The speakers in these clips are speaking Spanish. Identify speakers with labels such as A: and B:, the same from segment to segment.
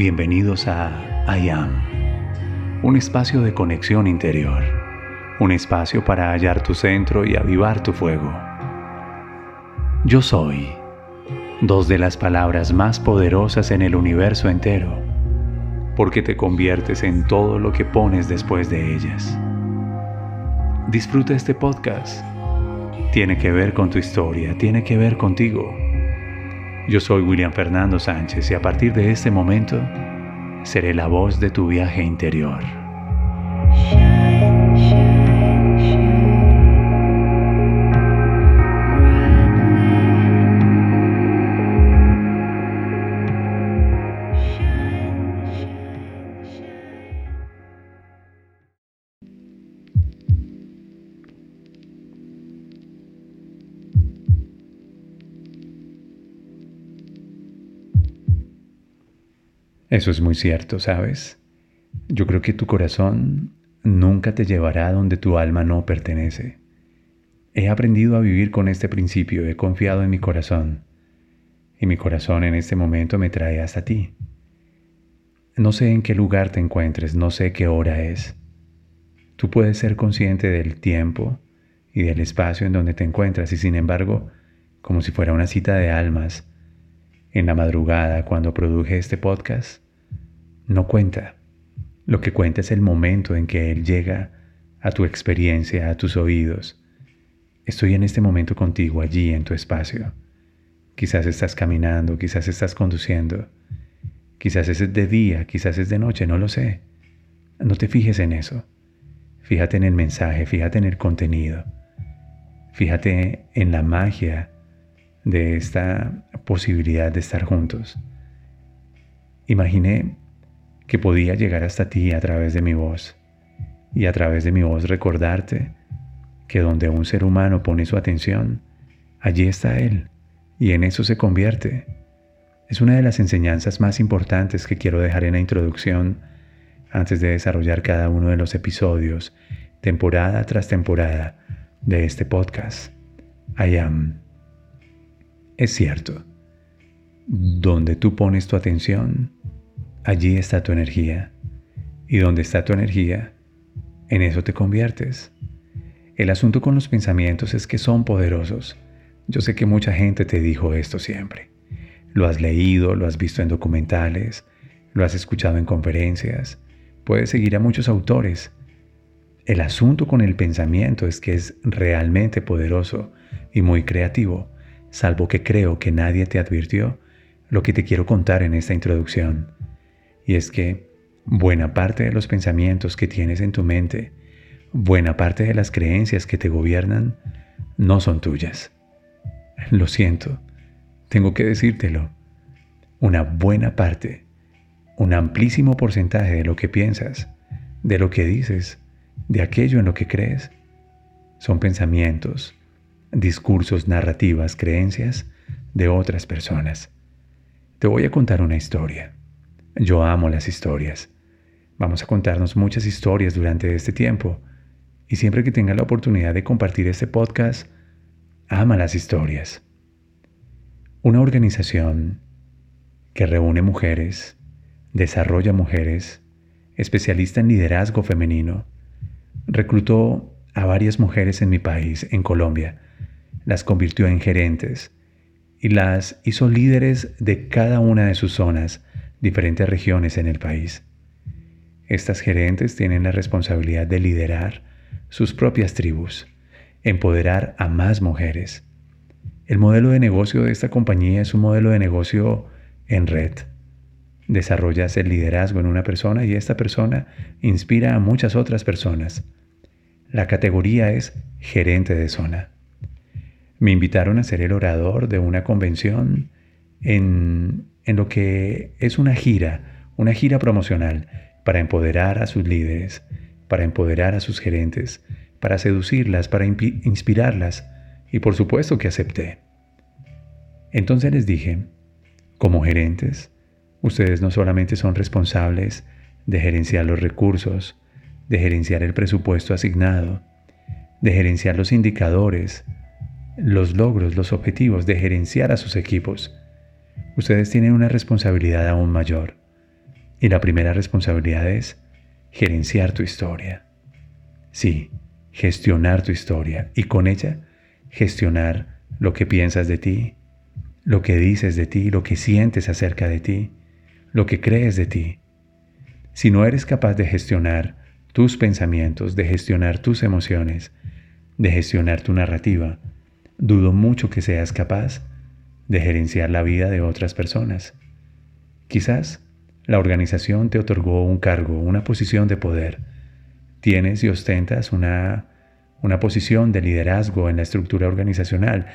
A: Bienvenidos a I Am, un espacio de conexión interior, un espacio para hallar tu centro y avivar tu fuego. Yo soy, dos de las palabras más poderosas en el universo entero, porque te conviertes en todo lo que pones después de ellas. Disfruta este podcast. Tiene que ver con tu historia, tiene que ver contigo yo soy William Fernando Sánchez y a partir de este momento seré la voz de tu viaje interior. Eso es muy cierto, ¿sabes? Yo creo que tu corazón nunca te llevará donde tu alma no pertenece. He aprendido a vivir con este principio, he confiado en mi corazón, y mi corazón en este momento me trae hasta ti. No sé en qué lugar te encuentres, no sé qué hora es. Tú puedes ser consciente del tiempo y del espacio en donde te encuentras y sin embargo, como si fuera una cita de almas, en la madrugada cuando produje este podcast, no cuenta. Lo que cuenta es el momento en que Él llega a tu experiencia, a tus oídos. Estoy en este momento contigo allí en tu espacio. Quizás estás caminando, quizás estás conduciendo, quizás es de día, quizás es de noche, no lo sé. No te fijes en eso. Fíjate en el mensaje, fíjate en el contenido. Fíjate en la magia de esta posibilidad de estar juntos. Imaginé que podía llegar hasta ti a través de mi voz y a través de mi voz recordarte que donde un ser humano pone su atención, allí está Él y en eso se convierte. Es una de las enseñanzas más importantes que quiero dejar en la introducción antes de desarrollar cada uno de los episodios, temporada tras temporada, de este podcast. I am. Es cierto, donde tú pones tu atención, allí está tu energía. Y donde está tu energía, en eso te conviertes. El asunto con los pensamientos es que son poderosos. Yo sé que mucha gente te dijo esto siempre. Lo has leído, lo has visto en documentales, lo has escuchado en conferencias, puedes seguir a muchos autores. El asunto con el pensamiento es que es realmente poderoso y muy creativo salvo que creo que nadie te advirtió lo que te quiero contar en esta introducción. Y es que buena parte de los pensamientos que tienes en tu mente, buena parte de las creencias que te gobiernan, no son tuyas. Lo siento, tengo que decírtelo. Una buena parte, un amplísimo porcentaje de lo que piensas, de lo que dices, de aquello en lo que crees, son pensamientos, discursos, narrativas, creencias de otras personas. Te voy a contar una historia. Yo amo las historias. Vamos a contarnos muchas historias durante este tiempo. Y siempre que tenga la oportunidad de compartir este podcast, ama las historias. Una organización que reúne mujeres, desarrolla mujeres, especialista en liderazgo femenino, reclutó a varias mujeres en mi país, en Colombia, las convirtió en gerentes y las hizo líderes de cada una de sus zonas, diferentes regiones en el país. Estas gerentes tienen la responsabilidad de liderar sus propias tribus, empoderar a más mujeres. El modelo de negocio de esta compañía es un modelo de negocio en red. Desarrollas el liderazgo en una persona y esta persona inspira a muchas otras personas. La categoría es gerente de zona. Me invitaron a ser el orador de una convención en, lo que es una gira, una gira promocional para empoderar a sus líderes, para empoderar a sus gerentes, para seducirlas, para inspirarlas, y por supuesto que acepté. Entonces les dije, como gerentes, ustedes no solamente son responsables de gerenciar los recursos, de gerenciar el presupuesto asignado, de gerenciar los indicadores, los logros, los objetivos, de gerenciar a sus equipos. Ustedes tienen una responsabilidad aún mayor. Y la primera responsabilidad es gerenciar tu historia. Sí, gestionar tu historia y con ella gestionar lo que piensas de ti, lo que dices de ti, lo que sientes acerca de ti, lo que crees de ti. Si no eres capaz de gestionar tus pensamientos, de gestionar tus emociones, de gestionar tu narrativa, dudo mucho que seas capaz de gerenciar la vida de otras personas. Quizás la organización te otorgó un cargo, una posición de poder. Tienes y ostentas una, una posición de liderazgo en la estructura organizacional,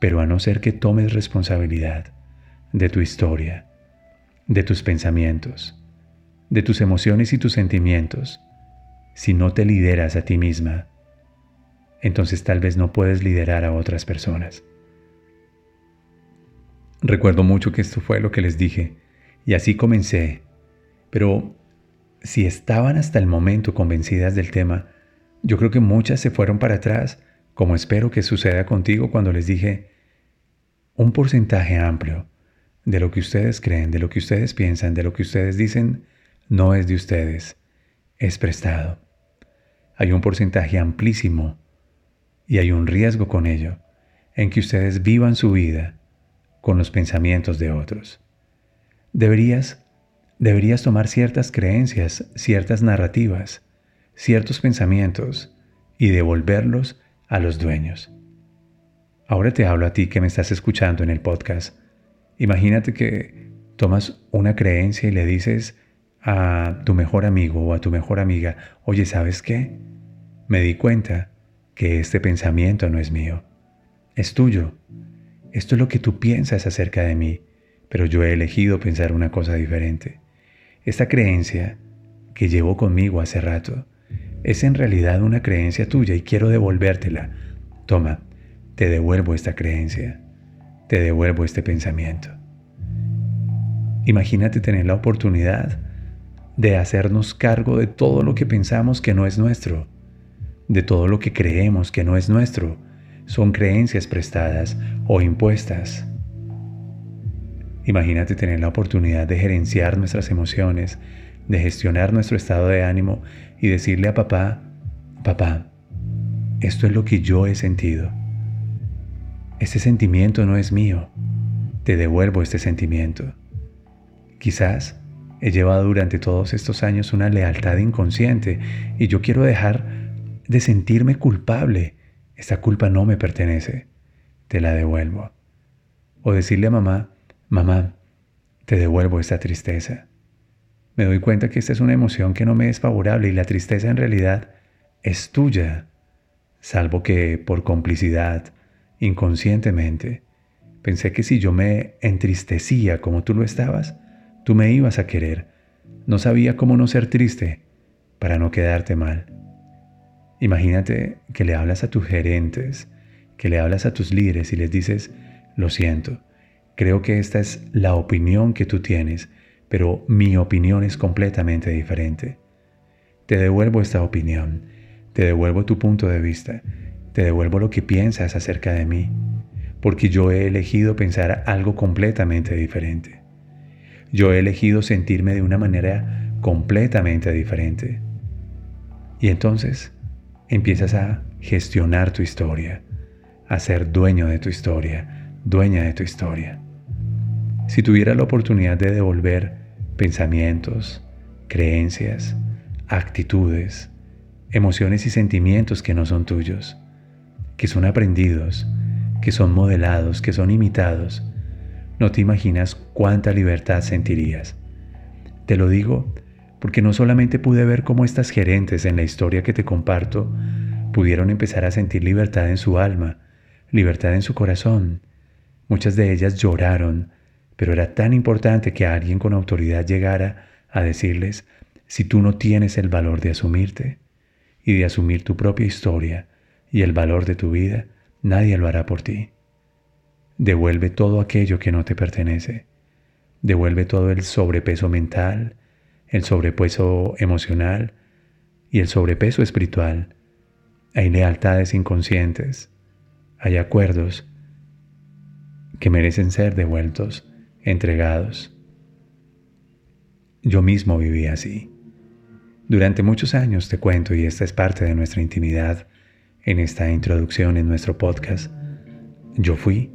A: pero a no ser que tomes responsabilidad de tu historia, de tus pensamientos, de tus emociones y tus sentimientos, si no te lideras a ti misma, entonces tal vez no puedes liderar a otras personas. Recuerdo mucho que esto fue lo que les dije, y así comencé. Pero si estaban hasta el momento convencidas del tema, yo creo que muchas se fueron para atrás, como espero que suceda contigo cuando les dije, un porcentaje amplio de lo que ustedes creen, de lo que ustedes piensan, de lo que ustedes dicen, no es de ustedes, es prestado. Hay un porcentaje amplísimo y hay un riesgo con ello, en que ustedes vivan su vida con los pensamientos de otros. Deberías, deberías tomar ciertas creencias, ciertas narrativas, ciertos pensamientos y devolverlos a los dueños. Ahora te hablo a ti que me estás escuchando en el podcast. Imagínate que tomas una creencia y le dices a tu mejor amigo o a tu mejor amiga, oye, ¿sabes qué? Me di cuenta que este pensamiento no es mío, es tuyo. Esto es lo que tú piensas acerca de mí, pero yo he elegido pensar una cosa diferente. Esta creencia que llevo conmigo hace rato es en realidad una creencia tuya y quiero devolvértela. Toma, te devuelvo esta creencia, te devuelvo este pensamiento. Imagínate tener la oportunidad de hacernos cargo de todo lo que pensamos que no es nuestro, de todo lo que creemos que no es nuestro, son creencias prestadas o impuestas. Imagínate tener la oportunidad de gerenciar nuestras emociones, de gestionar nuestro estado de ánimo y decirle a papá, papá, esto es lo que yo he sentido. Este sentimiento no es mío. Te devuelvo este sentimiento. Quizás he llevado durante todos estos años una lealtad inconsciente y yo quiero dejar de sentirme culpable esta culpa no me pertenece, te la devuelvo. O decirle a mamá, mamá, te devuelvo esta tristeza. Me doy cuenta que esta es una emoción que no me es favorable y la tristeza en realidad es tuya, salvo que por complicidad, inconscientemente, pensé que si yo me entristecía como tú lo estabas, tú me ibas a querer. No sabía cómo no ser triste para no quedarte mal. Imagínate que le hablas a tus gerentes, que le hablas a tus líderes y les dices, lo siento, creo que esta es la opinión que tú tienes, pero mi opinión es completamente diferente. Te devuelvo esta opinión, te devuelvo tu punto de vista, te devuelvo lo que piensas acerca de mí, porque yo he elegido pensar algo completamente diferente. Yo he elegido sentirme de una manera completamente diferente. Y entonces, empiezas a gestionar tu historia, a ser dueño de tu historia, dueña de tu historia. Si tuviera la oportunidad de devolver pensamientos, creencias, actitudes, emociones y sentimientos que no son tuyos, que son aprendidos, que son modelados, que son imitados, no te imaginas cuánta libertad sentirías. Te lo digo porque no solamente pude ver cómo estas gerentes en la historia que te comparto pudieron empezar a sentir libertad en su alma, libertad en su corazón. Muchas de ellas lloraron, pero era tan importante que alguien con autoridad llegara a decirles, si tú no tienes el valor de asumirte y de asumir tu propia historia y el valor de tu vida, nadie lo hará por ti. Devuelve todo aquello que no te pertenece. Devuelve todo el sobrepeso mental, el sobrepeso emocional y el sobrepeso espiritual. Hay lealtades inconscientes, hay acuerdos que merecen ser devueltos, entregados. yo mismo viví así. Durante muchos años te cuento, y esta es parte de nuestra intimidad en esta introducción en nuestro podcast, yo fui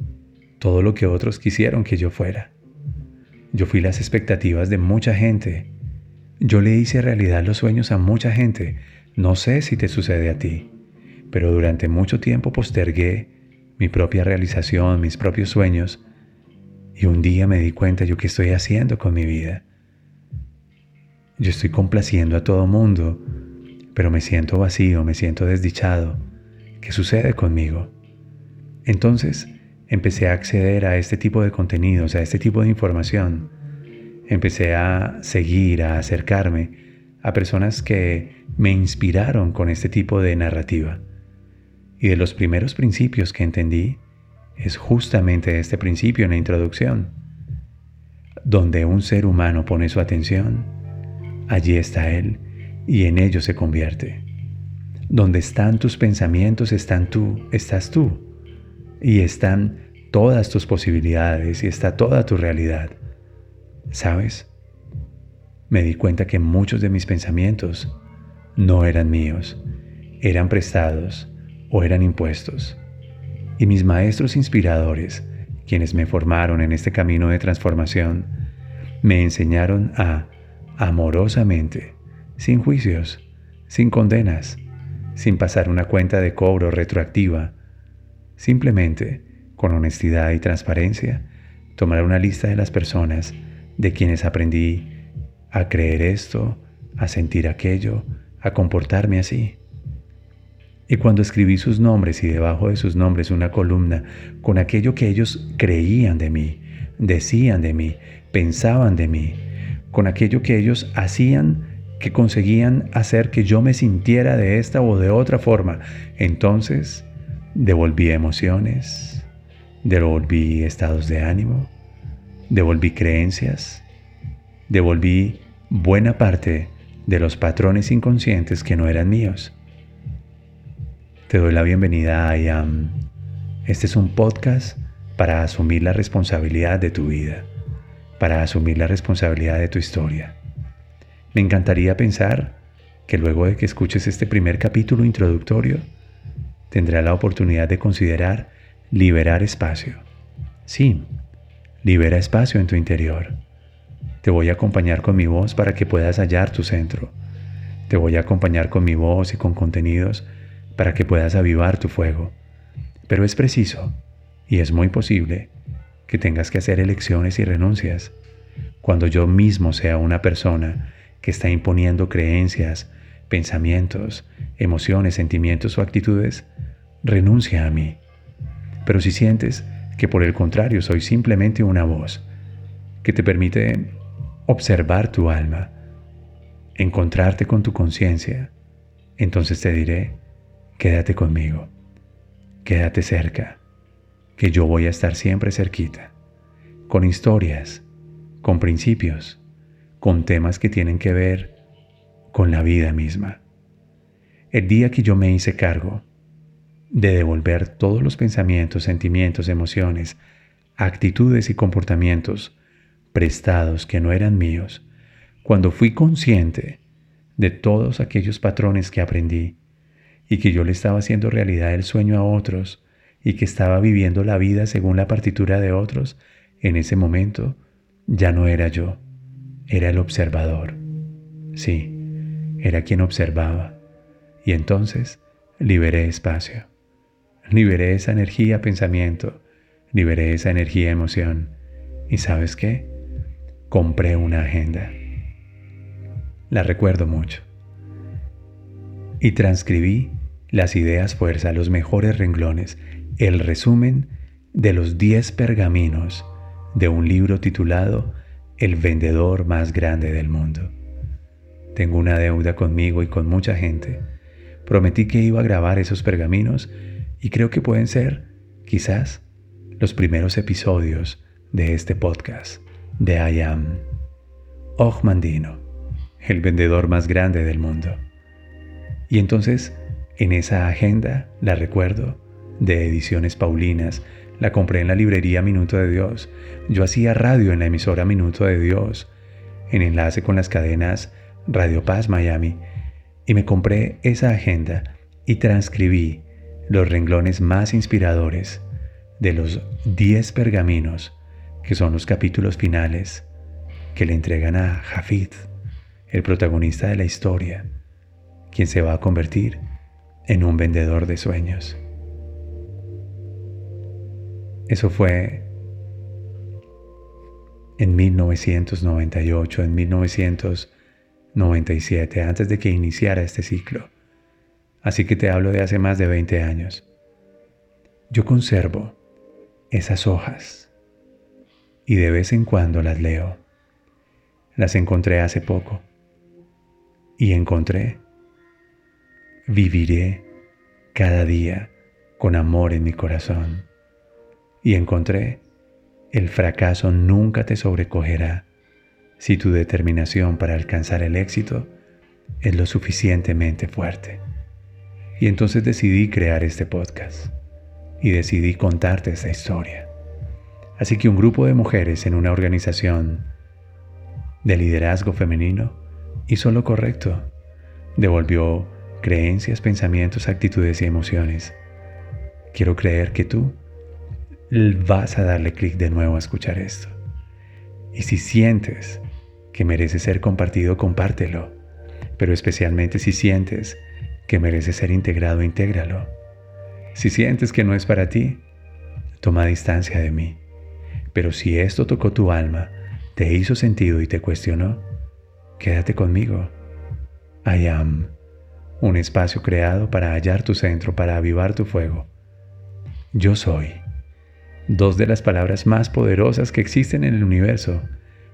A: todo lo que otros quisieron que yo fuera. Yo fui las expectativas de mucha gente. Yo le hice realidad los sueños a mucha gente. No sé si te sucede a ti, pero durante mucho tiempo postergué mi propia realización, mis propios sueños, y un día me di cuenta yo qué estoy haciendo con mi vida. Yo estoy complaciendo a todo mundo, pero me siento vacío, me siento desdichado. ¿Qué sucede conmigo? Entonces empecé a acceder a este tipo de contenidos, a este tipo de información. Empecé a seguir, a acercarme a personas que me inspiraron con este tipo de narrativa. Y de los primeros principios que entendí es justamente este principio en la introducción. Donde un ser humano pone su atención, allí está Él y en ello se convierte. Donde están tus pensamientos, están tú, estás tú. Y están todas tus posibilidades y está toda tu realidad. ¿Sabes? Me di cuenta que muchos de mis pensamientos no eran míos, eran prestados o eran impuestos. Y mis maestros inspiradores, quienes me formaron en este camino de transformación, me enseñaron a, amorosamente, sin juicios, sin condenas, sin pasar una cuenta de cobro retroactiva, simplemente, con honestidad y transparencia, tomar una lista de las personas de quienes aprendí a creer esto, a sentir aquello, a comportarme así. Y cuando escribí sus nombres y debajo de sus nombres una columna con aquello que ellos creían de mí, decían de mí, pensaban de mí, con aquello que ellos hacían que conseguían hacer que yo me sintiera de esta o de otra forma, entonces devolví emociones, devolví estados de ánimo, devolví creencias, devolví buena parte de los patrones inconscientes que no eran míos. Te doy la bienvenida a IAM. Este es un podcast para asumir la responsabilidad de tu vida, para asumir la responsabilidad de tu historia. Me encantaría pensar que luego de que escuches este primer capítulo introductorio, tendrás la oportunidad de considerar liberar espacio. Sí, libera espacio en tu interior. Te voy a acompañar con mi voz para que puedas hallar tu centro. Te voy a acompañar con mi voz y con contenidos para que puedas avivar tu fuego. Pero es preciso, y es muy posible, que tengas que hacer elecciones y renuncias. Cuando yo mismo sea una persona que está imponiendo creencias, pensamientos, emociones, sentimientos o actitudes, renuncia a mí. Pero si sientes que por el contrario soy simplemente una voz que te permite observar tu alma, encontrarte con tu conciencia, entonces te diré, quédate conmigo, quédate cerca, que yo voy a estar siempre cerquita, con historias, con principios, con temas que tienen que ver con la vida misma. El día que yo me hice cargo de devolver todos los pensamientos, sentimientos, emociones, actitudes y comportamientos prestados que no eran míos, cuando fui consciente de todos aquellos patrones que aprendí, y que yo le estaba haciendo realidad el sueño a otros y que estaba viviendo la vida según la partitura de otros, en ese momento ya no era yo, era el observador. Sí, era quien observaba. Y entonces liberé espacio. Liberé esa energía pensamiento, liberé esa energía emoción. ¿Y sabes qué? Compré una agenda. La recuerdo mucho. Y transcribí las ideas fuerza, los mejores renglones, el resumen de los 10 pergaminos de un libro titulado El vendedor más grande del mundo. Tengo una deuda conmigo y con mucha gente. Prometí que iba a grabar esos pergaminos y creo que pueden ser, quizás, los primeros episodios de este podcast de I Am. El vendedor más grande del mundo. Y entonces en esa agenda, la recuerdo, de Ediciones Paulinas, la compré en la librería Minuto de Dios. Yo hacía radio en la emisora Minuto de Dios. en enlace con las cadenas Radio Paz Miami y me compré esa agenda y transcribí los renglones más inspiradores de los 10 pergaminos que son los capítulos finales que le entregan a Jafid, el protagonista de la historia, quien se va a convertir en un vendedor de sueños. Eso fue en 1998, en 1997, antes de que iniciara este ciclo. Así que te hablo de hace más de 20 años. Yo conservo esas hojas y de vez en cuando las leo. Las encontré hace poco y encontré, viviré cada día con amor en mi corazón y encontré el fracaso nunca te sobrecogerá si tu determinación para alcanzar el éxito es lo suficientemente fuerte. Y entonces decidí crear este podcast y decidí contarte esta historia. Así que un grupo de mujeres en una organización de liderazgo femenino hizo lo correcto. Devolvió creencias, pensamientos, actitudes y emociones. Quiero creer que tú vas a darle clic de nuevo a escuchar esto. Y si sientes que merece ser compartido, compártelo. Pero especialmente si sientes que merece ser integrado, intégralo. Si sientes que no es para ti, toma distancia de mí. Pero si esto tocó tu alma, te hizo sentido y te cuestionó, quédate conmigo. I am, un espacio creado para hallar tu centro, para avivar tu fuego. Yo soy dos de las palabras más poderosas que existen en el universo,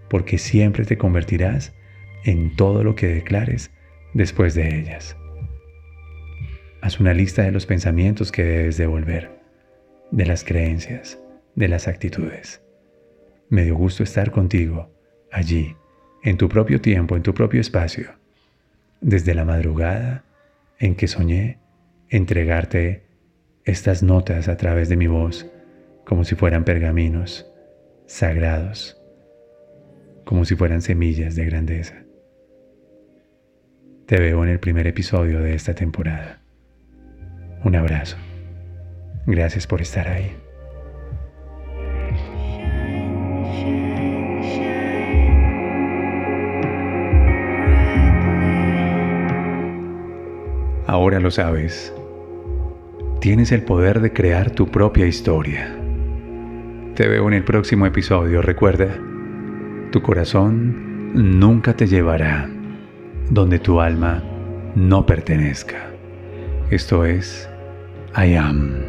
A: porque siempre te convertirás en todo lo que declares después de ellas. Haz una lista de los pensamientos que debes devolver, de las creencias, de las actitudes. Me dio gusto estar contigo, allí, en tu propio tiempo, en tu propio espacio, desde la madrugada en que soñé entregarte estas notas a través de mi voz como si fueran pergaminos sagrados, como si fueran semillas de grandeza. Te veo en el primer episodio de esta temporada. Un abrazo. Gracias por estar ahí. Ahora lo sabes. Tienes el poder de crear tu propia historia. Te veo en el próximo episodio. Recuerda, tu corazón nunca te llevará donde tu alma no pertenezca. Esto es I Am.